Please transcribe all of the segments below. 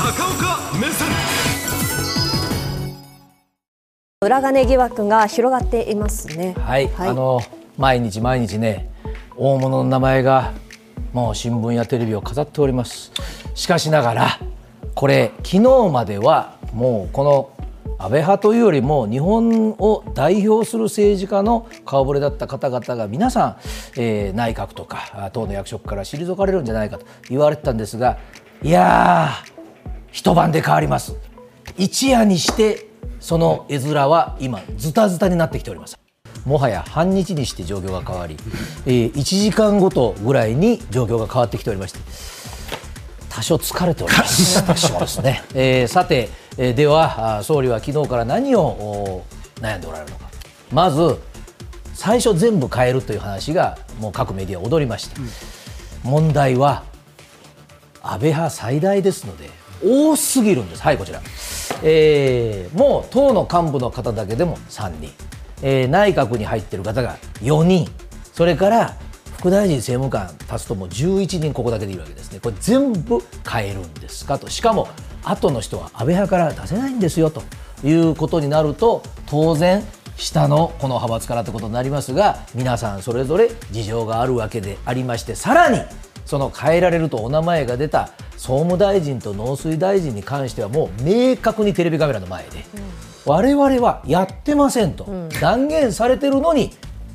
高岡目線。裏金疑惑が広がっていますね。はい、はい、あの毎日毎日ね大物の名前がもう新聞やテレビを飾っております。しかしながらこれ昨日まではもうこの安倍派というよりも日本を代表する政治家の顔ぶれだった方々が皆さん、えー、内閣とか党の役職から退かれるんじゃないかと言われてたんですがいやー一晩で変わります。一夜にしてその絵面は今ズタズタになってきております。もはや半日にして状況が変わり、えー、1時間ごとぐらいに状況が変わってきておりまして多少疲れております。そうですね、えー、さて、えー、では総理は昨日から何を悩んでおられるのか。まず最初全部変えるという話がもう各メディア踊りました、うん、問題は安倍派最大ですので多すぎるんです。はいこちら。えー、もう党の幹部の方だけでも3人、えー、内閣に入っている方が4人。それから副大臣政務官足すともう11人ここだけでいいわけですね。これ全部変えるんですかと。しかも後の人は安倍派から出せないんですよということになると当然下のこの派閥からということになりますが皆さんそれぞれ事情があるわけでありましてさらにその変えられるとお名前が出た総務大臣と農水大臣に関してはもう明確にテレビカメラの前で、うん、我々はやってませんと断言されてるのに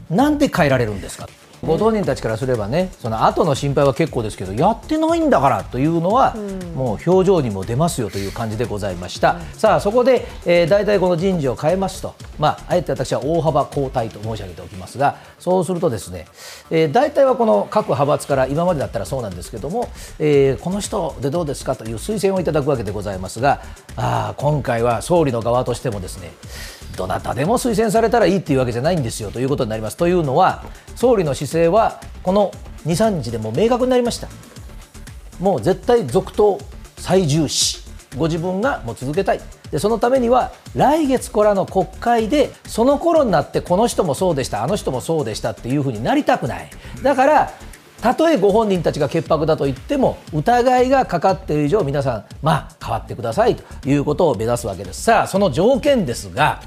なんで変えられるんですか？ご当人たちからすればねその後の心配は結構ですけどやってないんだからというのは、うん、もう表情にも出ますよという感じでございました、うん、さあそこで、えー、大体この人事を変えますと、まあ、あえて私は大幅交代と申し上げておきますがそうするとですね、えー、大体はこの各派閥から今までだったらそうなんですけども、えー、この人でどうですかという推薦をいただくわけでございますがあ今回は総理の側としてもですねどなたでも推薦されたらいいっていうわけじゃないんですよということになります。というのは総理の姿勢はこの2、3日でも明確になりました。もう絶対続投最重視ご自分がもう続けたいでそのためには来月からの国会でその頃になってこの人もそうでしたあの人もそうでしたっていうふうになりたくないだからたとえご本人たちが潔白だと言っても疑いがかかっている以上皆さん、まあ、変わってくださいということを目指すわけです。さあその条件ですが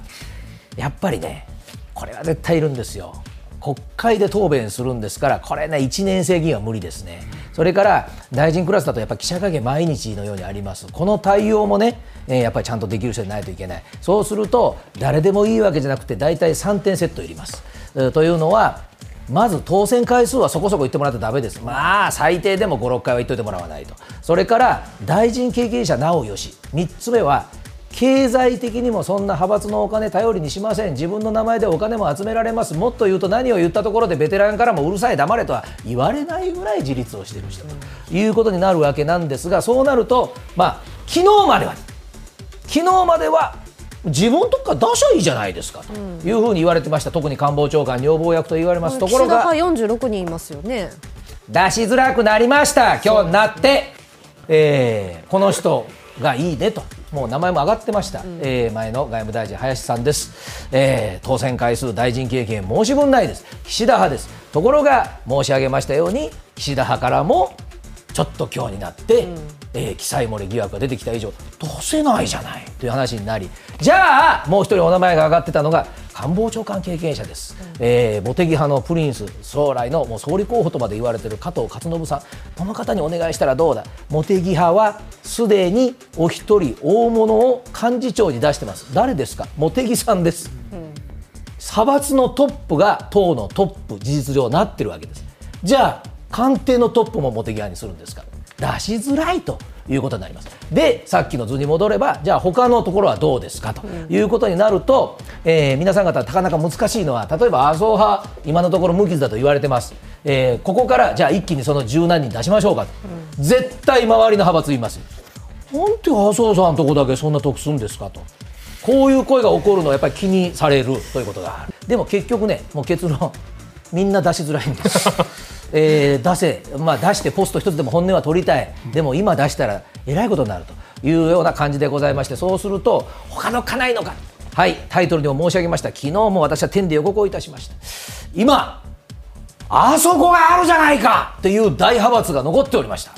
やっぱりねこれは絶対いるんですよ。国会で答弁するんですからこれね1年生議員は無理ですね。それから大臣クラスだとやっぱ記者会見毎日のようにあります。この対応もねやっぱりちゃんとできる人でないといけない。そうすると誰でもいいわけじゃなくて大体3点セットいります、というのはまず当選回数はそこそこ言ってもらってだめです、まあ最低でも5、6回は言っておいてもらわないと、それから大臣経験者なおよし、3つ目は経済的にもそんな派閥のお金頼りにしません、自分の名前でお金も集められます、もっと言うと何を言ったところでベテランからもうるさい、黙れとは言われないぐらい自立をしている人ということになるわけなんですが、そうなると、まあ昨日までは、昨日までは自分とか出しゃいいじゃないですかというふうに言われてました、特に官房長官、女房役と言われます、ところが46人いますよね。出しづらくなりました、今日になって、えー、この人がいいねと。もう名前も上がってました、うん、えー、前の外務大臣、林さんです、えー、当選回数、大臣経験、申し分ないです、岸田派です、ところが申し上げましたように、岸田派からもちょっと今日になって、うん、えー、記載漏れ疑惑が出てきた以上出せないじゃないという話になりじゃあもう一人お名前が挙がってたのが官房長官経験者です、うん、えー、茂木派のプリンス将来のもう総理候補とまで言われている加藤勝信さん。この方にお願いしたらどうだ。茂木派はすでにお一人大物を幹事長に出してます。誰ですか？茂木さんです、うん、派閥のトップが党のトップ事実上なってるわけです。じゃあ官邸のトップも茂木派にするんですから。出しづらいということになります。でさっきの図に戻ればじゃあ他のところはどうですかということになると、えー、皆さん方なかなか難しいのは例えば麻生派今のところ無傷だと言われてます、えー、ここからじゃあ一気にその十何人出しましょうかと、うん、絶対周りの派閥言いますなんで麻生さんのとこだけそんな得するんですかと。こういう声が起こるのはやっぱり気にされるということがある。でも結局ねもう結論みんな出しづらいんです えー、出せ、まあ、出してポスト一つでも本音は取りたい、でも今出したらえらいことになると。いうような感じでございまして、そうすると、他のかないのか、はい、タイトルでも申し上げました、昨日も私は天で予告をいたしました。今あそこがあるじゃないか。という大派閥が残っておりました。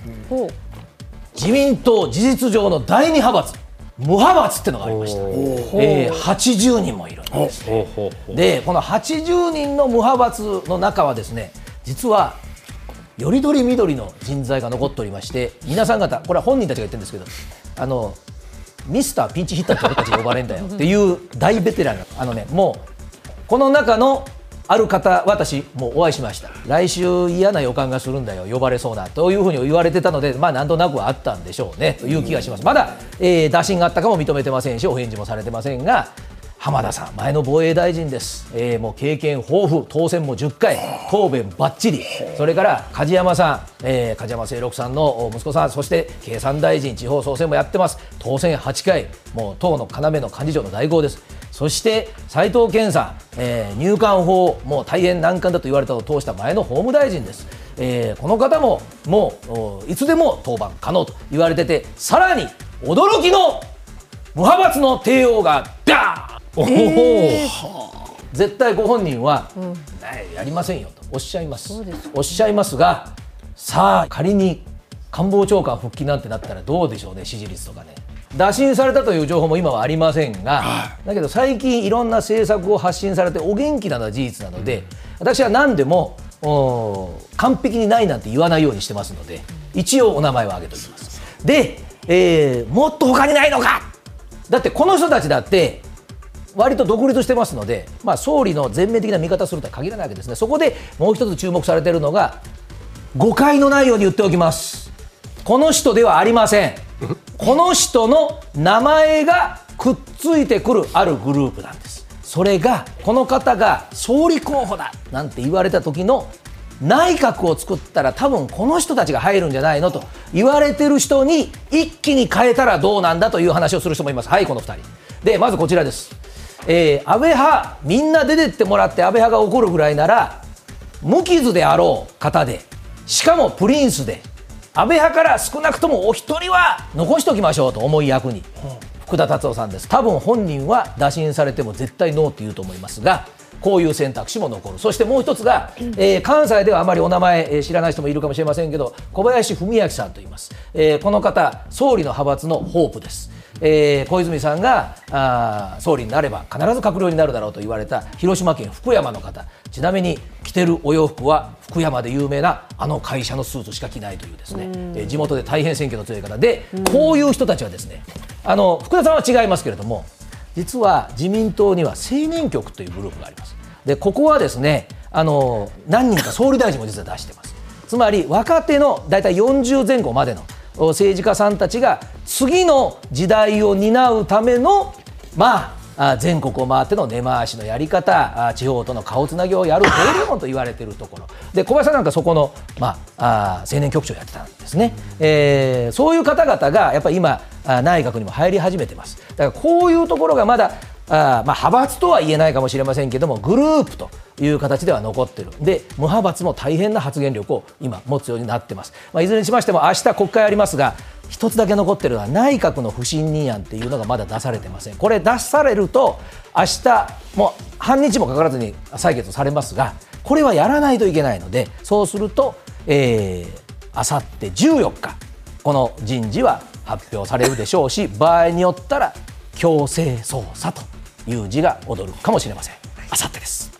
自民党事実上の第二派閥。無派閥ってのがありました、えー、80人もいるんです。でこの80人の無派閥の中はですね実はよりどりみどりの人材が残っておりまして皆さん方これは本人たちが言ってるんですけどあのミスターピンチヒッターって俺たち呼ばれるんだよ。っていう大ベテラン。があのねもうこの中のある方私もうお会いしました。来週嫌な予感がするんだよ。呼ばれそうだというふうに言われてたのでまあなんとなくはあったんでしょうね。という気がします。まだ、えー、打診があったかも認めてませんしお返事もされてませんが浜田さん前の防衛大臣です、えー、もう経験豊富。当選も10回。答弁ばっちりそれから梶山さん、えー、梶山清六さんの息子さん。そして経産大臣地方創生もやってます。当選8回。もう党の要の幹事長の大号です。そして斉藤健さん、えー、入管法、もう大変難関だと言われたのを通した前の法務大臣です、えー、この方ももういつでも登板可能と言われてて、さらに驚きの無派閥の帝王がダーン、えー、絶対ご本人は、うん、やりませんよとおっしゃいます。おっしゃいますがさあ仮に官房長官復帰なんてなったらどうでしょうね支持率とかね。打診されたという情報も今はありませんが、だけど最近いろんな政策を発信されてお元気なのは事実なので、私は何でも完璧にないなんて言わないようにしてますので一応お名前を挙げておきます。で、えー、もっと他にないのか。だってこの人たちだって割と独立してますので、まあ、総理の全面的な見方するとは限らないわけですね。そこでもう一つ注目されているのが誤解のないように言っておきます。この人ではありません。この人の名前がくっついてくるあるグループなんです。それがこの方が総理候補だなんて言われた時の内閣を作ったら多分この人たちが入るんじゃないのと言われてる人に一気に変えたらどうなんだという話をする人もいます。はいこの2人。でまずこちらです、えー、安倍派みんな出てってもらって安倍派が怒るぐらいなら無傷であろう方でしかもプリンスで安倍派から少なくともお一人は残しておきましょうと思い役に、福田達夫さんです。多分本人は打診されても絶対ノーって言うと思いますがこういう選択肢も残る。そしてもう一つが、えー、関西ではあまりお名前、えー、知らない人もいるかもしれませんけど小林文明さんと言います、えー、この方総理の派閥のホープです。えー、小泉さんがあ総理になれば必ず閣僚になるだろうと言われた広島県福山の方。ちなみに着てるお洋服は福山で有名なあの会社のスーツしか着ないというですね、えー、地元で大変選挙の強い方。でこういう人たちはですねあの福田さんは違いますけれども実は自民党には青年局というグループがあります。でここはですねあの何人か総理大臣も実は出してます。つまり若手の大体40前後までの政治家さんたちが次の時代を担うためのまあ全国を回っての根回しのやり方地方との顔つなぎをやる登竜門と言われているところ。で小林さんなんかそこの、まあ、あ青年局長をやってたんですね、えー、そういう方々がやっぱり今内閣にも入り始めてます。だからこういうところがまだあまあ、派閥とは言えないかもしれませんけどもグループという形では残ってる。で無派閥も大変な発言力を今持つようになってます、まあ、いずれにしましても明日国会ありますが一つだけ残ってるのは内閣の不信任案っていうのがまだ出されてません。これ出されると明日もう半日もかからずに採決されますがこれはやらないといけないのでそうすると、えあさって14日この人事は発表されるでしょうし場合によったら強制捜査という字が踊るかもしれません。あさってです。